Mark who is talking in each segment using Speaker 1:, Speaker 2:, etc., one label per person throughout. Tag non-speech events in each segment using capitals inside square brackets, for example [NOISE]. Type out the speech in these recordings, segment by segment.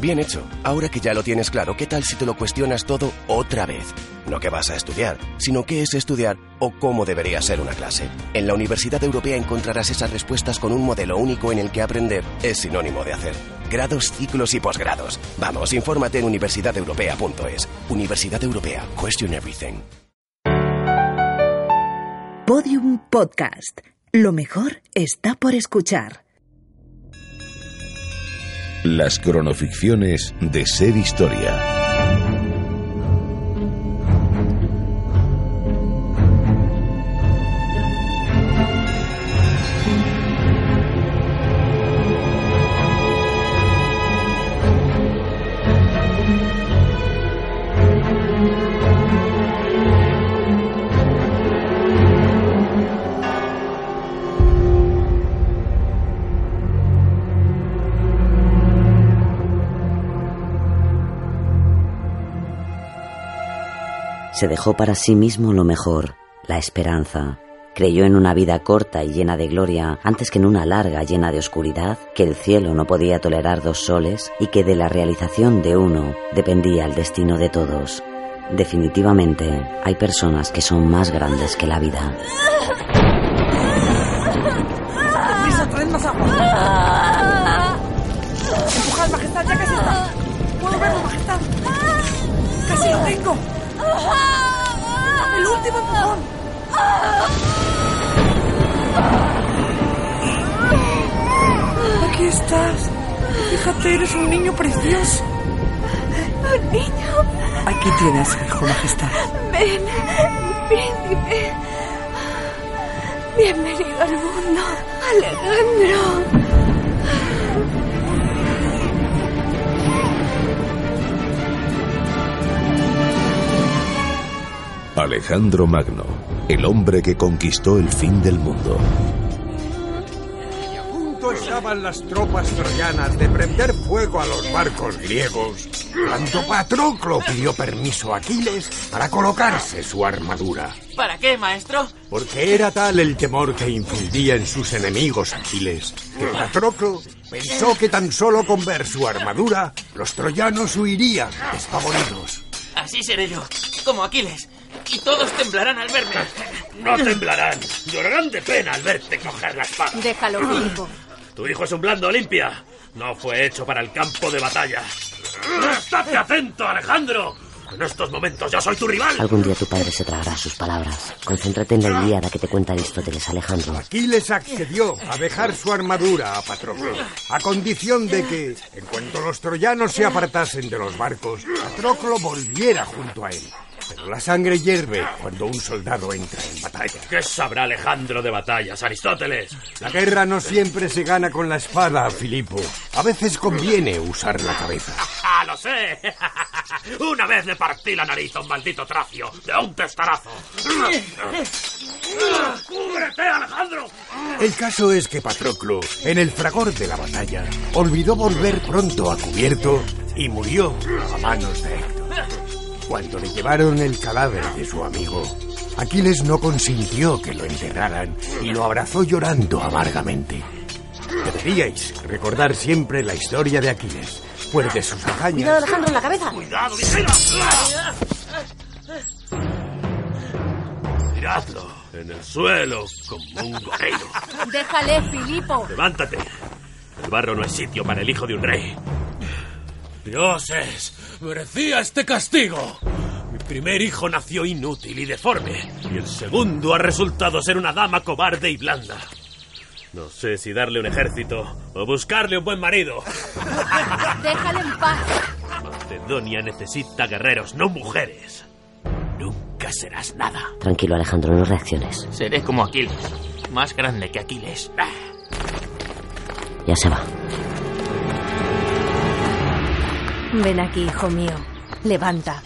Speaker 1: Bien hecho. Ahora que ya lo tienes claro, ¿qué tal si te lo cuestionas todo otra vez? No que vas a estudiar, sino qué es estudiar o cómo debería ser una clase. En la Universidad Europea encontrarás esas respuestas con un modelo único en el que aprender es sinónimo de hacer. Grados, ciclos y posgrados. Vamos, infórmate en universidadeuropea.es. Universidad Europea. Question everything.
Speaker 2: Podium Podcast. Lo mejor está por escuchar.
Speaker 3: Las cronoficciones de Ser Historia.
Speaker 4: Se dejó para sí mismo lo mejor, la esperanza. Creyó en una vida corta y llena de gloria antes que en una larga llena de oscuridad, que el cielo no podía tolerar dos soles y que de la realización de uno dependía el destino de todos. Definitivamente, hay personas que son más grandes que la vida.
Speaker 5: ¡El último empujón! Aquí estás. Fíjate, eres un niño precioso.
Speaker 6: Un niño.
Speaker 5: Aquí tienes, hijo majestad.
Speaker 6: Ven, príncipe. Bienvenido al mundo, Alejandro.
Speaker 3: Alejandro Magno, el hombre que conquistó el fin del mundo.
Speaker 7: punto estaban las tropas troyanas de prender fuego a los barcos griegos cuando Patroclo pidió permiso a Aquiles para colocarse su armadura.
Speaker 8: ¿Para qué, maestro?
Speaker 7: Porque era tal el temor que infundía en sus enemigos Aquiles, que Patroclo pensó que tan solo con ver su armadura los troyanos huirían despavoridos.
Speaker 8: Así seré yo, como Aquiles. Y todos temblarán al verme.
Speaker 9: No temblarán. Llorarán de pena al verte coger la espada.
Speaker 6: Déjalo, Filipo.
Speaker 9: Tu hijo es un blando Olimpia. No fue hecho para el campo de batalla. ¡Estate atento, Alejandro! En estos momentos yo soy tu rival.
Speaker 4: Algún día tu padre se tragará sus palabras. Concéntrate en la Ilíada que te cuenta Aristóteles, Alejandro.
Speaker 7: Aquiles accedió a dejar su armadura a Patroclo, a condición de que, en cuanto los troyanos se apartasen de los barcos, Patroclo volviera junto a él. Pero la sangre hierve cuando un soldado entra en batalla.
Speaker 9: ¿Qué sabrá Alejandro de batallas, Aristóteles?
Speaker 7: La guerra no siempre se gana con la espada, Filipo. A veces conviene usar la cabeza.
Speaker 9: ¡Ah, [LAUGHS] lo sé! [LAUGHS] Una vez le partí la nariz a un maldito tracio de un testarazo. ¡Cúbrete, Alejandro!
Speaker 7: El caso es que Patroclo, en el fragor de la batalla, olvidó volver pronto a cubierto y murió a manos de Héctor. Cuando le llevaron el cadáver de su amigo, Aquiles no consintió que lo enterraran y lo abrazó llorando amargamente. Deberíais recordar siempre la historia de Aquiles, pues de sus
Speaker 6: Cuidado,
Speaker 7: hazañas...
Speaker 6: Alejandro, en la cabeza.
Speaker 9: ¡Cuidado! Miradlo, en el suelo, como un guerrero.
Speaker 6: Déjale, Filipo.
Speaker 9: Levántate. El barro no es sitio para el hijo de un rey. Dioses, merecía este castigo. Mi primer hijo nació inútil y deforme, y el segundo ha resultado ser una dama cobarde y blanda. No sé si darle un ejército o buscarle un buen marido. [LAUGHS]
Speaker 6: Déjale en paz.
Speaker 9: Macedonia necesita guerreros, no mujeres. Nunca serás nada.
Speaker 4: Tranquilo, Alejandro, no reacciones.
Speaker 8: Seré como Aquiles. Más grande que Aquiles.
Speaker 4: Ya se va.
Speaker 6: Ven aquí, hijo mío. Levanta.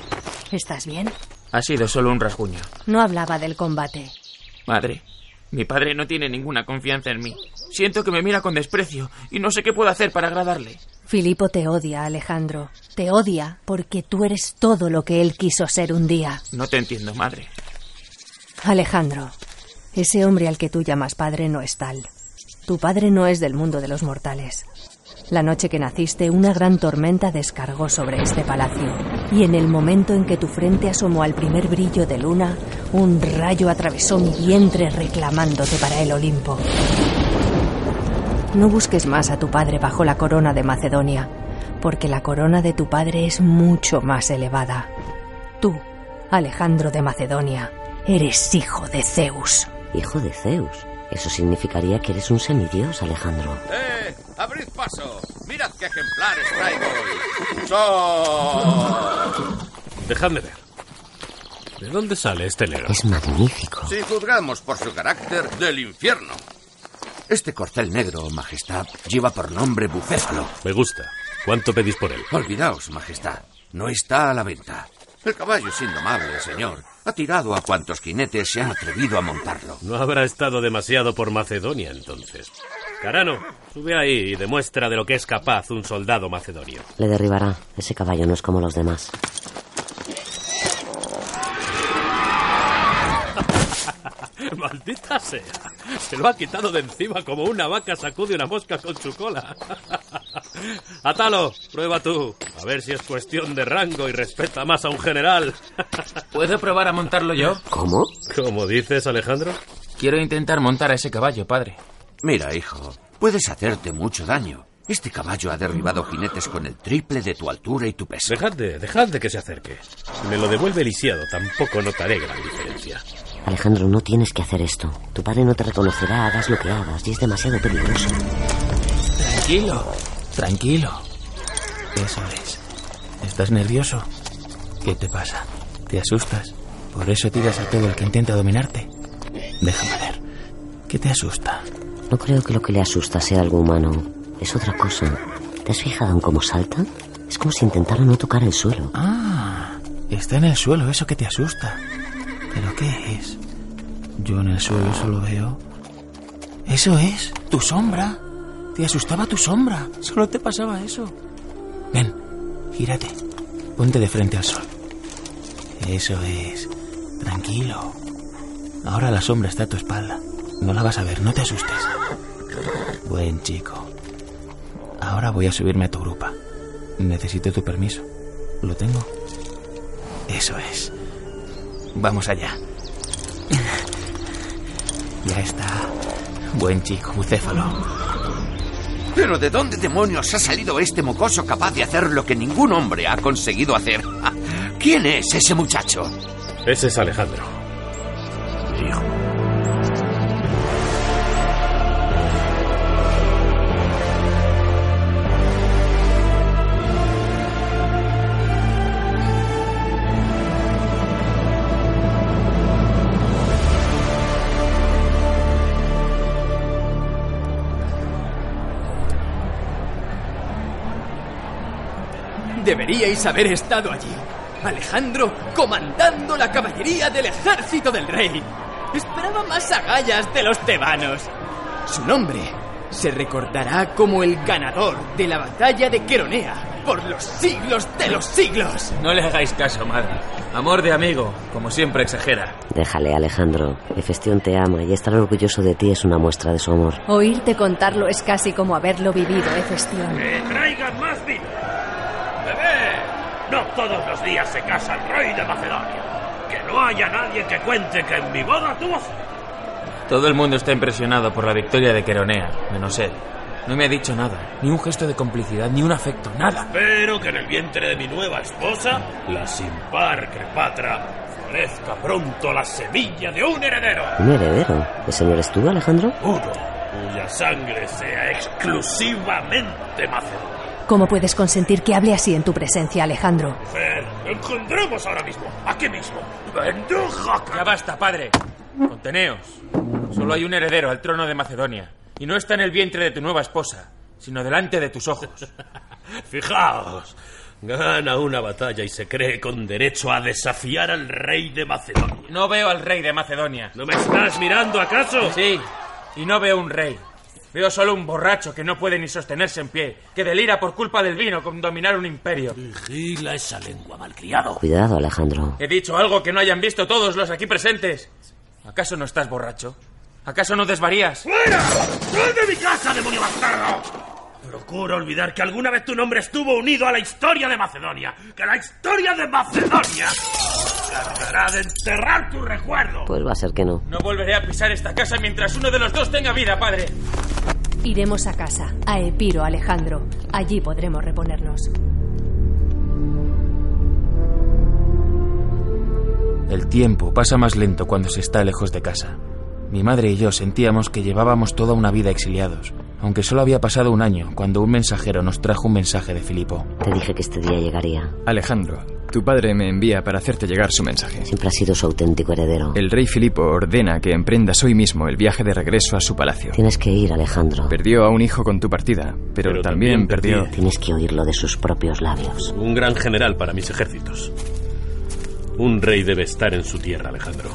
Speaker 6: ¿Estás bien?
Speaker 8: Ha sido solo un rasguño.
Speaker 6: No hablaba del combate.
Speaker 8: Madre, mi padre no tiene ninguna confianza en mí. Siento que me mira con desprecio y no sé qué puedo hacer para agradarle.
Speaker 6: Filipo te odia, Alejandro. Te odia porque tú eres todo lo que él quiso ser un día.
Speaker 8: No te entiendo, madre.
Speaker 6: Alejandro, ese hombre al que tú llamas padre no es tal. Tu padre no es del mundo de los mortales. La noche que naciste, una gran tormenta descargó sobre este palacio. Y en el momento en que tu frente asomó al primer brillo de luna, un rayo atravesó mi vientre reclamándote para el Olimpo. No busques más a tu padre bajo la corona de Macedonia, porque la corona de tu padre es mucho más elevada. Tú, Alejandro de Macedonia, eres hijo de Zeus.
Speaker 4: Hijo de Zeus. Eso significaría que eres un semidios, Alejandro.
Speaker 10: ¡Eh! ¡Abrid paso! ¡Mirad qué ejemplares traigo hoy! ¡Son!
Speaker 9: Dejadme ver. ¿De dónde sale este negro?
Speaker 4: Es magnífico.
Speaker 10: Si juzgamos por su carácter, del infierno. Este corcel negro, Majestad, lleva por nombre Bucéfalo.
Speaker 9: Me gusta. ¿Cuánto pedís por él?
Speaker 10: Olvidaos, Majestad. No está a la venta. El caballo es indomable, señor. Ha tirado a cuantos jinetes se han atrevido a montarlo.
Speaker 9: No habrá estado demasiado por Macedonia, entonces. Carano, sube ahí y demuestra de lo que es capaz un soldado macedonio.
Speaker 4: Le derribará. Ese caballo no es como los demás. [LAUGHS]
Speaker 9: Maldita sea. Se lo ha quitado de encima como una vaca sacude una mosca con su cola. [LAUGHS] Atalo, prueba tú. A ver si es cuestión de rango y respeta más a un general. [LAUGHS]
Speaker 8: ¿Puedo probar a montarlo yo?
Speaker 4: ¿Cómo?
Speaker 9: ¿Cómo dices, Alejandro?
Speaker 8: Quiero intentar montar a ese caballo, padre.
Speaker 10: Mira, hijo, puedes hacerte mucho daño. Este caballo ha derribado jinetes con el triple de tu altura y tu peso.
Speaker 9: Dejad de, dejad de que se acerque. Si me lo devuelve lisiado, tampoco notaré gran diferencia.
Speaker 4: Alejandro, no tienes que hacer esto. Tu padre no te reconocerá, hagas lo que hagas, y es demasiado peligroso.
Speaker 8: Tranquilo, tranquilo. Eso es. ¿Estás nervioso? ¿Qué te pasa? ¿Te asustas? ¿Por eso tiras a todo el que intenta dominarte? Déjame ver. ¿Qué te asusta?
Speaker 4: No creo que lo que le asusta sea algo humano. Es otra cosa. ¿Te has fijado en cómo salta? Es como si intentara no tocar el suelo.
Speaker 8: Ah, está en el suelo, eso que te asusta. ¿Pero qué es? Yo en el suelo solo veo... Eso es, tu sombra. Te asustaba tu sombra. Solo te pasaba eso. Ven, gírate. Ponte de frente al sol. Eso es. Tranquilo. Ahora la sombra está a tu espalda. No la vas a ver, no te asustes. Buen chico. Ahora voy a subirme a tu grupa. Necesito tu permiso. ¿Lo tengo? Eso es. Vamos allá. [LAUGHS] Ya está. Buen chico, bucéfalo.
Speaker 10: ¿Pero de dónde demonios ha salido este mocoso capaz de hacer lo que ningún hombre ha conseguido hacer? [LAUGHS] ¿Quién es ese muchacho?
Speaker 9: Ese es Alejandro.
Speaker 11: Deberíais haber estado allí. Alejandro comandando la caballería del ejército del rey. Esperaba más agallas de los tebanos. Su nombre se recordará como el ganador de la batalla de Queronea por los siglos de los siglos.
Speaker 8: No le hagáis caso, madre. Amor de amigo, como siempre exagera.
Speaker 4: Déjale, Alejandro. Hefestión te ama y estar orgulloso de ti es una muestra de su amor.
Speaker 6: Oírte contarlo es casi como haberlo vivido, Hefestión.
Speaker 9: ¡Que traigan más vino! No todos los días se casa el rey de Macedonia. Que no haya nadie que cuente que en mi boda tuvo...
Speaker 8: Todo el mundo está impresionado por la victoria de Queronea, menos él. No me ha dicho nada, ni un gesto de complicidad, ni un afecto, nada.
Speaker 9: Espero que en el vientre de mi nueva esposa, la sin par Crepatra, florezca pronto la semilla de un heredero.
Speaker 4: ¿Un heredero? ¿Ese no eres tú, Alejandro?
Speaker 9: Uno cuya sangre sea exclusivamente macedonia.
Speaker 6: ¿Cómo puedes consentir que hable así en tu presencia, Alejandro?
Speaker 9: Fer, encontremos ahora mismo, aquí mismo. ¡Benduja!
Speaker 8: Ya basta, padre. Conteneos. Solo hay un heredero al trono de Macedonia. Y no está en el vientre de tu nueva esposa, sino delante de tus ojos. [LAUGHS]
Speaker 9: Fijaos, gana una batalla y se cree con derecho a desafiar al rey de Macedonia.
Speaker 8: No veo al rey de Macedonia.
Speaker 9: ¿No me estás mirando acaso?
Speaker 8: Sí, y no veo un rey. Veo solo un borracho que no puede ni sostenerse en pie, que delira por culpa del vino con dominar un imperio.
Speaker 9: Vigila esa lengua, malcriado.
Speaker 4: Cuidado, Alejandro.
Speaker 8: He dicho algo que no hayan visto todos los aquí presentes. ¿Acaso no estás borracho? ¿Acaso no desvarías?
Speaker 9: ¡Fuera! ¡Sal de mi casa, demonio bastardo! Procuro olvidar que alguna vez tu nombre estuvo unido a la historia de Macedonia. Que la historia de Macedonia tratará de enterrar tu recuerdo.
Speaker 4: Pues va a ser que no.
Speaker 8: No volveré a pisar esta casa mientras uno de los dos tenga vida, padre.
Speaker 6: Iremos a casa, a Epiro, Alejandro. Allí podremos reponernos.
Speaker 8: El tiempo pasa más lento cuando se está lejos de casa. Mi madre y yo sentíamos que llevábamos toda una vida exiliados, aunque solo había pasado un año cuando un mensajero nos trajo un mensaje de Filipo.
Speaker 4: Te dije que este día llegaría.
Speaker 12: Alejandro, tu padre me envía para hacerte llegar su mensaje.
Speaker 4: Siempre ha sido su auténtico heredero.
Speaker 12: El rey Filipo ordena que emprendas hoy mismo el viaje de regreso a su palacio.
Speaker 4: Tienes que ir, Alejandro.
Speaker 12: Perdió a un hijo con tu partida, pero,
Speaker 9: Pero
Speaker 12: también,
Speaker 9: también
Speaker 12: perdió...
Speaker 4: Tienes que oírlo de sus propios labios.
Speaker 9: Un gran general para mis ejércitos. Un rey debe estar en su tierra, Alejandro.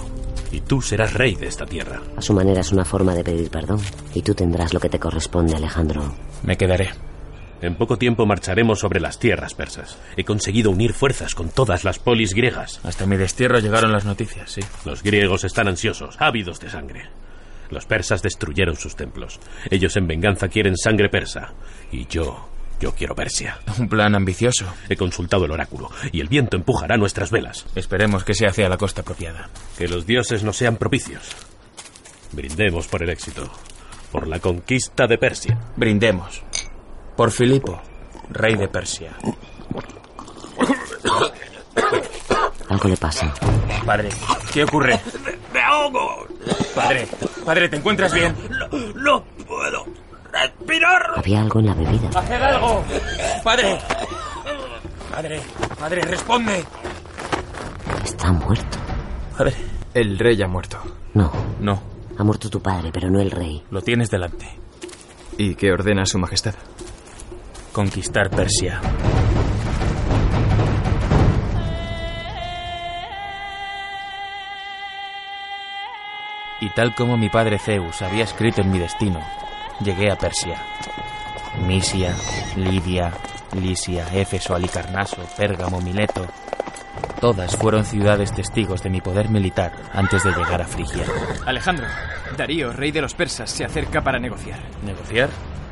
Speaker 9: Y tú serás rey de esta tierra.
Speaker 4: A su manera es una forma de pedir perdón. Y tú tendrás lo que te corresponde, Alejandro.
Speaker 8: Me quedaré.
Speaker 9: En poco tiempo marcharemos sobre las tierras persas. He conseguido unir fuerzas con todas las polis griegas.
Speaker 8: Hasta mi destierro llegaron las noticias, sí.
Speaker 9: Los griegos están ansiosos, ávidos de sangre. Los persas destruyeron sus templos. Ellos en venganza quieren sangre persa. Y yo, yo quiero Persia.
Speaker 8: Un plan ambicioso.
Speaker 9: He consultado el oráculo y el viento empujará nuestras velas.
Speaker 8: Esperemos que sea hacia la costa apropiada.
Speaker 9: Que los dioses nos sean propicios. Brindemos por el éxito. Por la conquista de Persia.
Speaker 8: Brindemos. Por Filipo, rey de Persia.
Speaker 4: Algo le pasa.
Speaker 8: Padre, ¿qué ocurre?
Speaker 9: ¡Me ahogo!
Speaker 8: Padre, padre, ¿te encuentras bien?
Speaker 9: No puedo respirar.
Speaker 4: Había algo en la bebida.
Speaker 8: ¡Haced algo! ¡Padre! Padre, padre, responde.
Speaker 4: Está muerto.
Speaker 8: Padre.
Speaker 12: El rey ha muerto.
Speaker 4: No.
Speaker 8: No.
Speaker 4: Ha muerto tu padre, pero no el rey.
Speaker 8: Lo tienes delante.
Speaker 12: ¿Y qué ordena su majestad?
Speaker 8: Conquistar Persia. Y tal como mi padre Zeus había escrito en mi destino, llegué a Persia. Misia, Lidia, Lisia, Éfeso, Alicarnaso, Pérgamo, Mileto. Todas fueron ciudades testigos de mi poder militar antes de llegar a Frigia.
Speaker 11: Alejandro, Darío, rey de los persas, se acerca para negociar.
Speaker 8: ¿Negociar?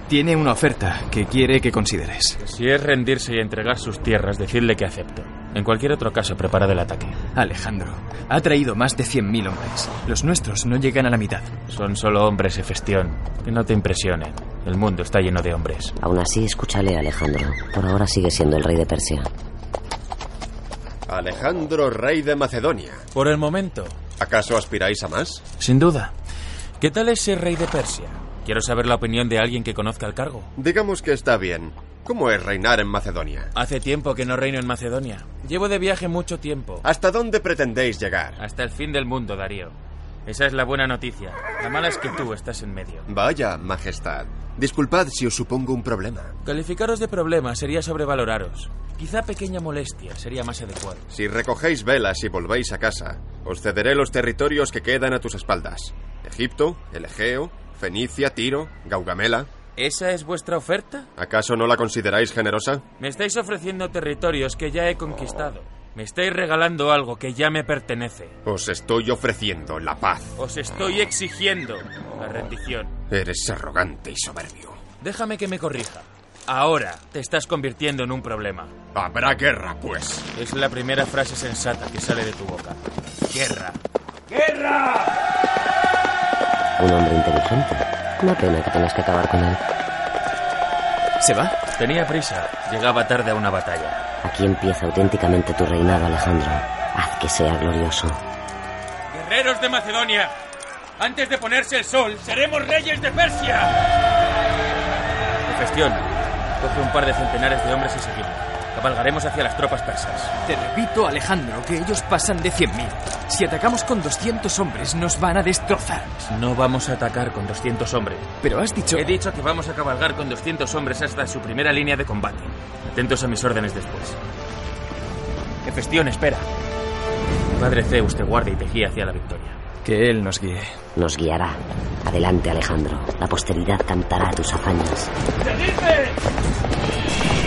Speaker 12: Tiene una oferta que quiere que consideres.
Speaker 8: Si es rendirse y entregar sus tierras, decirle que acepto. En cualquier otro caso, preparad el ataque.
Speaker 12: Alejandro, ha traído más de 100.000 hombres. Los nuestros no llegan a la mitad.
Speaker 8: Son solo hombres, Hefestión. Que no te impresionen. El mundo está lleno de hombres.
Speaker 4: Aún así, escúchale, Alejandro. Por ahora sigue siendo el rey de Persia.
Speaker 13: Alejandro, rey de Macedonia.
Speaker 8: Por el momento.
Speaker 13: ¿Acaso aspiráis a más?
Speaker 8: Sin duda. ¿Qué tal es ser rey de Persia? Quiero saber la opinión de alguien que conozca el cargo.
Speaker 13: Digamos que está bien. ¿Cómo es reinar en Macedonia?
Speaker 8: Hace tiempo que no reino en Macedonia. Llevo de viaje mucho tiempo.
Speaker 13: ¿Hasta dónde pretendéis llegar?
Speaker 8: Hasta el fin del mundo, Darío. Esa es la buena noticia. La mala es que tú estás en medio.
Speaker 13: Vaya, Majestad. Disculpad si os supongo un problema.
Speaker 8: Calificaros de problema sería sobrevaloraros. Quizá pequeña molestia sería más adecuado.
Speaker 13: Si recogéis velas y volvéis a casa, os cederé los territorios que quedan a tus espaldas. Egipto, el Egeo, Fenicia, Tiro, Gaugamela.
Speaker 8: ¿Esa es vuestra oferta?
Speaker 13: ¿Acaso no la consideráis generosa?
Speaker 8: Me estáis ofreciendo territorios que ya he conquistado. Me estáis regalando algo que ya me pertenece.
Speaker 13: Os estoy ofreciendo la paz.
Speaker 8: Os estoy exigiendo la rendición.
Speaker 13: Eres arrogante y soberbio.
Speaker 8: Déjame que me corrija. Ahora te estás convirtiendo en un problema.
Speaker 13: Habrá guerra, pues.
Speaker 8: Es la primera frase sensata que sale de tu boca. Guerra.
Speaker 9: ¡Guerra!
Speaker 4: Un hombre inteligente. Una pena que tengas que acabar con él.
Speaker 12: ¿Se va?
Speaker 8: Tenía prisa. Llegaba tarde a una batalla.
Speaker 4: Aquí empieza auténticamente tu reinado, Alejandro. Haz que sea glorioso.
Speaker 8: Guerreros de Macedonia, antes de ponerse el sol, seremos reyes de Persia. Gestión. Coge un par de centenares de hombres y seguimos. Cabalgaremos hacia las tropas persas.
Speaker 11: Te repito, Alejandro, que ellos pasan de 100.000. Si atacamos con 200 hombres, nos van a destrozar.
Speaker 8: No vamos a atacar con 200 hombres.
Speaker 11: Pero has dicho...
Speaker 8: He dicho que vamos a cabalgar con 200 hombres hasta su primera línea de combate. Atentos a mis órdenes después. Hefestión, espera. Padre Zeus te guarde y te guíe hacia la victoria.
Speaker 12: Que él nos guíe.
Speaker 4: Nos guiará. Adelante, Alejandro. La posteridad cantará tus hazañas.
Speaker 8: ¡Seguidme!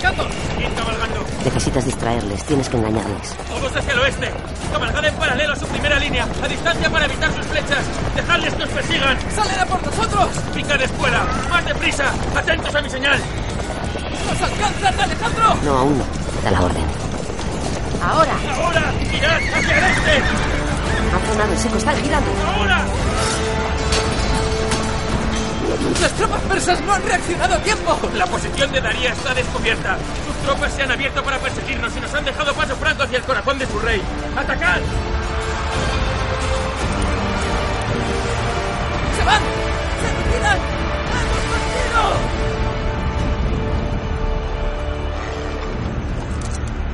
Speaker 8: ¡Seguid cabalgando!
Speaker 4: Necesitas distraerles, tienes que engañarles.
Speaker 8: Todos hacia el oeste. Cabalgad en paralelo a su primera línea, a distancia para evitar sus flechas. Dejadles que os persigan.
Speaker 5: ¡Salen a por nosotros!
Speaker 8: Picad escuela. Más deprisa. Atentos a mi señal.
Speaker 5: ¡Nos alcanzan, Alejandro!
Speaker 4: No, aún no. Da la orden.
Speaker 14: Ahora.
Speaker 8: Ahora. Tirad hacia el este.
Speaker 14: Ha frenado el seco, están girando.
Speaker 8: Ahora.
Speaker 5: ¡Las tropas persas no han reaccionado a tiempo!
Speaker 8: La posición de Daría está descubierta. Sus tropas se han abierto para perseguirnos y nos han dejado paso franco hacia el corazón de su rey. ¡Atacad!
Speaker 5: ¡Se van! ¡Se retiran! ¡Hemos
Speaker 8: vencido!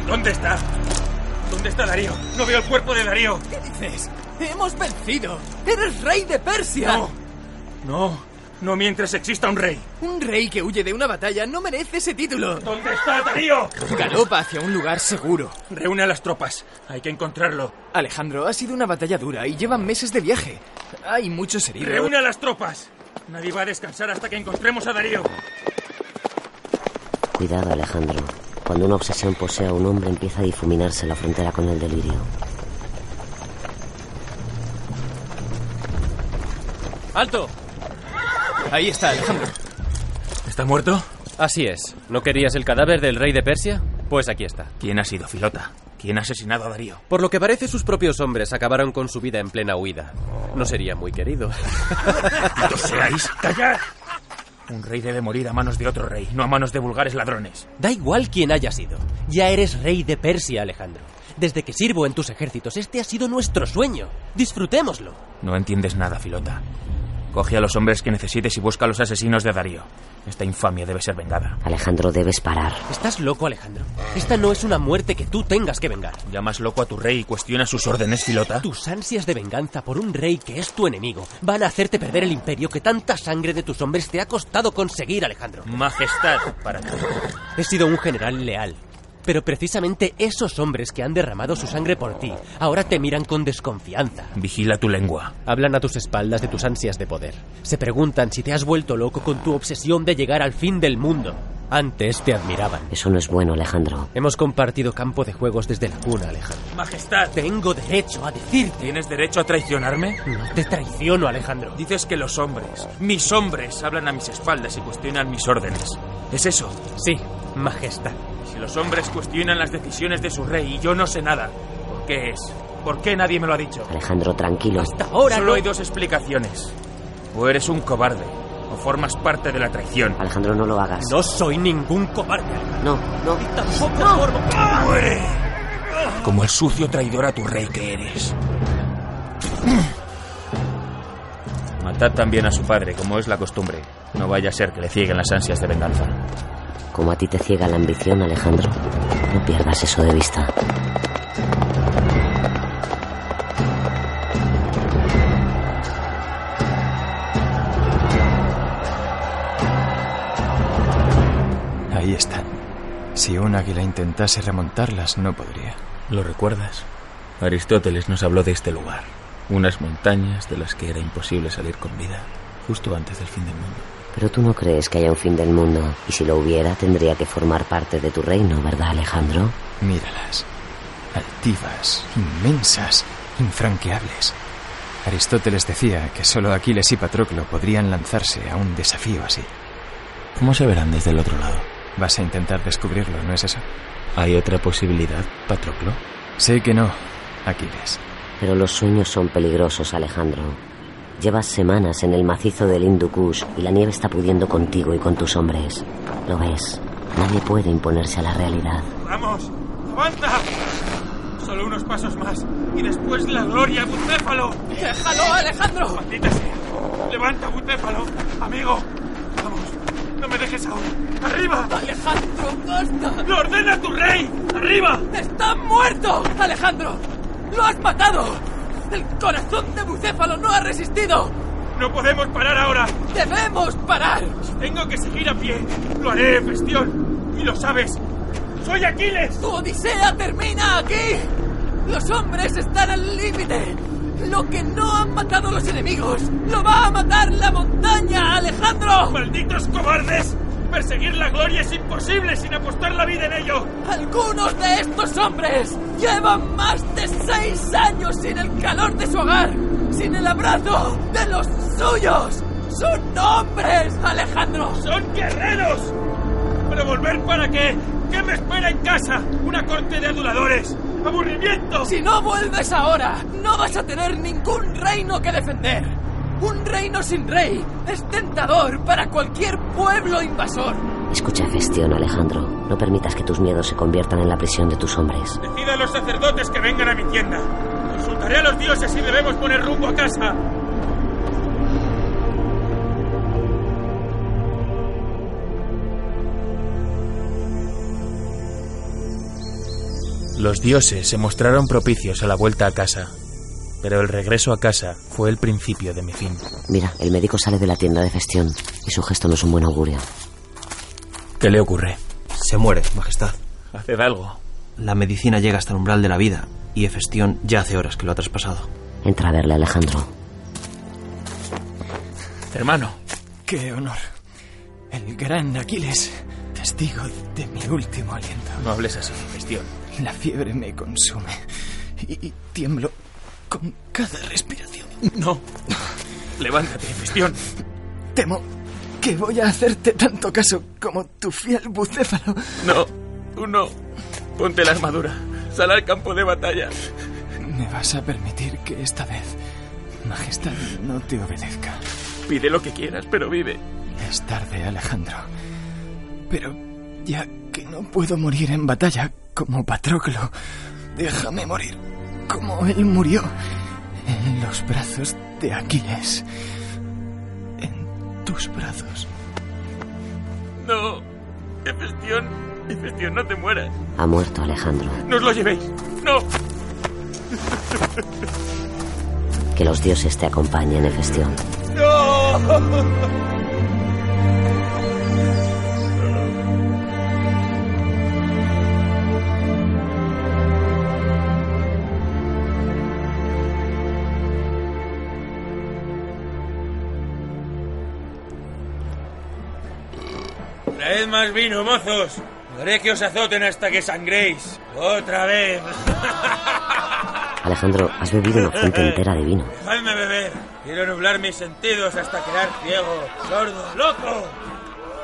Speaker 8: ¿Dónde está? ¿Dónde está Darío? No veo el cuerpo de Darío.
Speaker 5: ¿Qué dices? ¡Hemos vencido! ¡Eres rey de Persia!
Speaker 8: No. No. No mientras exista un rey.
Speaker 5: Un rey que huye de una batalla no merece ese título.
Speaker 8: ¿Dónde está Darío?
Speaker 11: Galopa hacia un lugar seguro.
Speaker 8: Reúne a las tropas. Hay que encontrarlo.
Speaker 11: Alejandro, ha sido una batalla dura y llevan meses de viaje. Hay muchos heridos.
Speaker 8: Reúne a las tropas. Nadie va a descansar hasta que encontremos a Darío.
Speaker 4: Cuidado, Alejandro. Cuando una obsesión posee a un hombre empieza a difuminarse la frontera con el delirio.
Speaker 12: ¡Alto! Ahí está, Alejandro.
Speaker 8: ¿Está muerto?
Speaker 12: Así es. ¿No querías el cadáver del rey de Persia? Pues aquí está.
Speaker 8: ¿Quién ha sido Filota? ¿Quién ha asesinado a Darío?
Speaker 12: Por lo que parece, sus propios hombres acabaron con su vida en plena huida. No sería muy querido. [LAUGHS]
Speaker 8: ¡No seáis! ¡Callad! Un rey debe morir a manos de otro rey, no a manos de vulgares ladrones.
Speaker 12: Da igual quién haya sido. Ya eres rey de Persia, Alejandro. Desde que sirvo en tus ejércitos, este ha sido nuestro sueño. Disfrutémoslo.
Speaker 8: No entiendes nada, Filota. Coge a los hombres que necesites y busca a los asesinos de Darío. Esta infamia debe ser vengada.
Speaker 4: Alejandro, debes parar.
Speaker 12: ¿Estás loco, Alejandro? Esta no es una muerte que tú tengas que vengar.
Speaker 8: ¿Llamas loco a tu rey y cuestionas sus órdenes, Filota?
Speaker 12: Tus ansias de venganza por un rey que es tu enemigo van a hacerte perder el imperio que tanta sangre de tus hombres te ha costado conseguir, Alejandro.
Speaker 8: Majestad, para ti.
Speaker 12: He sido un general leal. Pero precisamente esos hombres que han derramado su sangre por ti ahora te miran con desconfianza.
Speaker 8: Vigila tu lengua.
Speaker 12: Hablan a tus espaldas de tus ansias de poder. Se preguntan si te has vuelto loco con tu obsesión de llegar al fin del mundo. Antes te admiraban.
Speaker 4: Eso no es bueno, Alejandro.
Speaker 12: Hemos compartido campo de juegos desde la cuna, Alejandro.
Speaker 8: Majestad.
Speaker 12: Tengo derecho a decirte.
Speaker 8: ¿Tienes derecho a traicionarme?
Speaker 12: No te traiciono, Alejandro.
Speaker 8: Dices que los hombres, mis hombres, hablan a mis espaldas y cuestionan mis órdenes. ¿Es eso?
Speaker 12: Sí, Majestad.
Speaker 8: Si los hombres cuestionan las decisiones de su rey y yo no sé nada, ¿por qué es? ¿Por qué nadie me lo ha dicho?
Speaker 4: Alejandro, tranquilo.
Speaker 12: Hasta ahora
Speaker 8: Solo
Speaker 12: no...
Speaker 8: hay dos explicaciones. O eres un cobarde, o formas parte de la traición.
Speaker 4: Alejandro, no lo hagas.
Speaker 12: No soy ningún cobarde.
Speaker 4: No, no.
Speaker 12: Y tampoco formo...
Speaker 8: ¡Muere! Como el sucio traidor a tu rey que eres. Matad también a su padre, como es la costumbre. No vaya a ser que le cieguen las ansias de venganza.
Speaker 4: Como a ti te ciega la ambición, Alejandro, no pierdas eso de vista.
Speaker 11: Ahí están. Si un águila intentase remontarlas, no podría.
Speaker 8: ¿Lo recuerdas? Aristóteles nos habló de este lugar. Unas montañas de las que era imposible salir con vida, justo antes del fin del mundo.
Speaker 4: Pero tú no crees que haya un fin del mundo, y si lo hubiera, tendría que formar parte de tu reino, ¿verdad, Alejandro?
Speaker 11: Míralas. Altivas, inmensas, infranqueables. Aristóteles decía que solo Aquiles y Patroclo podrían lanzarse a un desafío así.
Speaker 8: ¿Cómo se verán desde el otro lado?
Speaker 11: Vas a intentar descubrirlo, ¿no es eso?
Speaker 8: ¿Hay otra posibilidad, Patroclo?
Speaker 11: Sé que no, Aquiles.
Speaker 4: Pero los sueños son peligrosos, Alejandro. Llevas semanas en el macizo del Hindu Kush y la nieve está pudiendo contigo y con tus hombres. ¿Lo ves? Nadie puede imponerse a la realidad.
Speaker 8: ¡Vamos! ¡Avanza! Solo unos pasos más y después la gloria, Bucéfalo.
Speaker 5: ¡Déjalo, Alejandro!
Speaker 8: ¡Maldita sea! ¡Levanta, Bucéfalo! ¡Amigo! ¡Vamos! ¡No me dejes ahora! ¡Arriba!
Speaker 5: ¡Alejandro, basta!
Speaker 8: ¡Lo ordena tu rey! ¡Arriba!
Speaker 5: ¡Está muerto! ¡Alejandro! ¡Lo has matado! ¡El corazón de Bucéfalo no ha resistido!
Speaker 8: ¡No podemos parar ahora!
Speaker 5: ¡Debemos parar!
Speaker 8: Si tengo que seguir a pie, lo haré, Festión. Y lo sabes. ¡Soy Aquiles!
Speaker 5: ¡Tu odisea termina aquí! ¡Los hombres están al límite! Lo que no han matado los enemigos, lo va a matar la montaña, Alejandro.
Speaker 8: ¡Malditos cobardes! Perseguir la gloria es imposible sin apostar la vida en ello.
Speaker 5: Algunos de estos hombres llevan más de seis años sin el calor de su hogar, sin el abrazo de los suyos. Son hombres, Alejandro.
Speaker 8: Son guerreros. ¿Pero volver para qué? ¿Qué me espera en casa? ¿Una corte de aduladores? ¡Aburrimiento!
Speaker 5: Si no vuelves ahora, no vas a tener ningún reino que defender. Un reino sin rey es tentador para cualquier pueblo invasor.
Speaker 4: Escucha, Festión, Alejandro. No permitas que tus miedos se conviertan en la prisión de tus hombres.
Speaker 8: Decidan los sacerdotes que vengan a mi tienda. Consultaré a los dioses si debemos poner rumbo a casa.
Speaker 15: Los dioses se mostraron propicios a la vuelta a casa, pero el regreso a casa fue el principio de mi fin.
Speaker 4: Mira, el médico sale de la tienda de Festión y su gesto no es un buen augurio.
Speaker 15: ¿Qué le ocurre?
Speaker 16: Se muere, Majestad.
Speaker 15: Haced algo.
Speaker 16: La medicina llega hasta el umbral de la vida y Efestión ya hace horas que lo ha traspasado.
Speaker 4: Entra a verle, Alejandro.
Speaker 15: Hermano.
Speaker 11: Qué honor. El gran Aquiles, testigo de mi último aliento.
Speaker 15: No hables así, Festión.
Speaker 11: La fiebre me consume y, y tiemblo con cada respiración.
Speaker 15: No. Levántate, Festión.
Speaker 11: Temo que voy a hacerte tanto caso como tu fiel bucéfalo.
Speaker 15: No, tú no. Ponte la armadura. Sal al campo de batalla.
Speaker 11: ¿Me vas a permitir que esta vez, Majestad, no te obedezca?
Speaker 15: Pide lo que quieras, pero vive.
Speaker 11: Es tarde, Alejandro. Pero ya que no puedo morir en batalla como Patroclo, déjame morir como él murió en los brazos de Aquiles. En tus brazos.
Speaker 15: No. Efestión. Efestión, no te mueras.
Speaker 4: Ha muerto Alejandro.
Speaker 15: ¡No os lo llevéis! ¡No!
Speaker 4: Que los dioses te acompañen, Efestión.
Speaker 15: ¡No!
Speaker 8: Más vino, mozos. Haré que os azoten hasta que sangréis. Otra vez. [LAUGHS]
Speaker 4: Alejandro, has bebido una fuente entera de vino.
Speaker 8: Dejadme beber. Quiero nublar mis sentidos hasta quedar ciego, sordo, loco.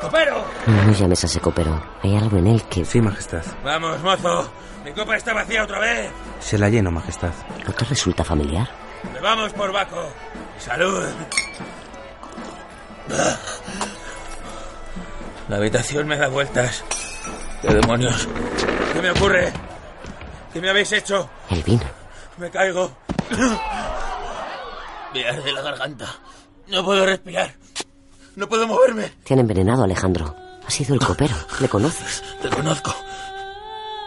Speaker 8: ¡Copero!
Speaker 4: No, no llames a ese copero. Hay algo en él que...
Speaker 16: Sí, Majestad.
Speaker 8: Vamos, mozo. Mi copa está vacía otra vez.
Speaker 16: Se la lleno, Majestad.
Speaker 4: ¿No te resulta familiar?
Speaker 8: Bebamos por Baco. Salud. La habitación me da vueltas. ¿Qué demonios? ¿Qué me ocurre? ¿Qué me habéis hecho?
Speaker 4: El vino.
Speaker 8: Me caigo. Me arde la garganta. No puedo respirar. No puedo moverme.
Speaker 4: Te han envenenado, Alejandro. Ha sido el copero. ¿Le conoces?
Speaker 8: Te conozco.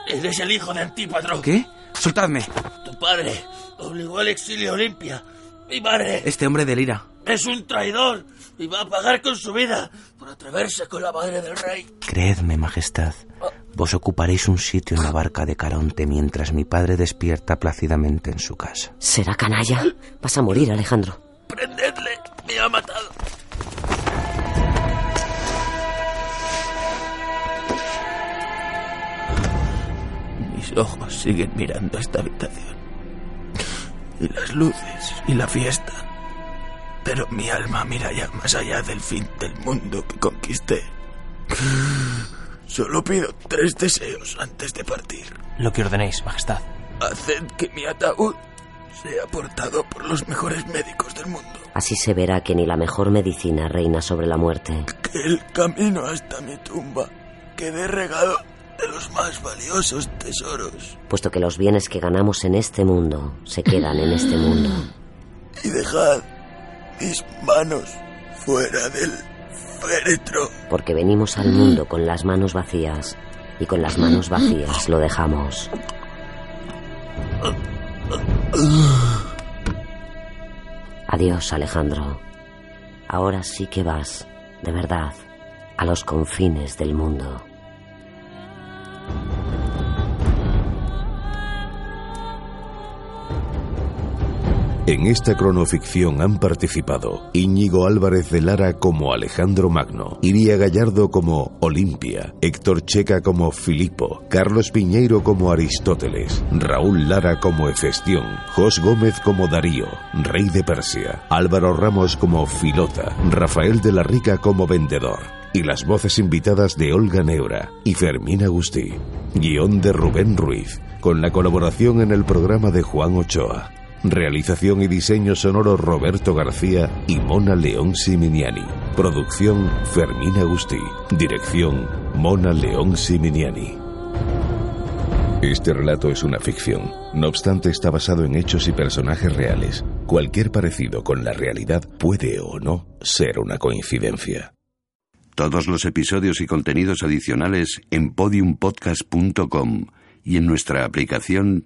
Speaker 8: Eres el hijo de Antípatro.
Speaker 16: ¿Qué? Soltadme.
Speaker 8: Tu padre obligó al exilio a Olimpia. Mi madre.
Speaker 16: Este hombre delira.
Speaker 8: Es un traidor y va a pagar con su vida por atreverse con la madre del rey.
Speaker 16: Creedme, Majestad. Vos ocuparéis un sitio en la barca de Caronte mientras mi padre despierta plácidamente en su casa.
Speaker 4: ¿Será canalla? Vas a morir, Alejandro.
Speaker 8: ¡Prendedle! ¡Me ha matado! Mis ojos siguen mirando esta habitación. Y las luces y la fiesta. Pero mi alma mira ya más allá del fin del mundo que conquisté. Solo pido tres deseos antes de partir.
Speaker 16: Lo que ordenéis, Majestad.
Speaker 8: Haced que mi ataúd sea portado por los mejores médicos del mundo.
Speaker 4: Así se verá que ni la mejor medicina reina sobre la muerte.
Speaker 8: Que el camino hasta mi tumba quede regado de los más valiosos tesoros.
Speaker 4: Puesto que los bienes que ganamos en este mundo se quedan en este mundo.
Speaker 8: Y dejad mis manos fuera del féretro.
Speaker 4: Porque venimos al mundo con las manos vacías y con las manos vacías lo dejamos. Adiós, Alejandro. Ahora sí que vas, de verdad, a los confines del mundo.
Speaker 3: En esta cronoficción han participado Íñigo Álvarez de Lara como Alejandro Magno, Iria Gallardo como Olimpia, Héctor Checa como Filipo, Carlos Piñeiro como Aristóteles, Raúl Lara como Efestión, Jos Gómez como Darío, Rey de Persia, Álvaro Ramos como Filota, Rafael de la Rica como Vendedor, y las voces invitadas de Olga Neura y Fermín Agustí. Guión de Rubén Ruiz, con la colaboración en el programa de Juan Ochoa. Realización y diseño sonoro Roberto García y Mona León Siminiani. Producción Fermín Agustí. Dirección Mona León Siminiani. Este relato es una ficción, no obstante está basado en hechos y personajes reales. Cualquier parecido con la realidad puede o no ser una coincidencia.
Speaker 17: Todos los episodios y contenidos adicionales en podiumpodcast.com y en nuestra aplicación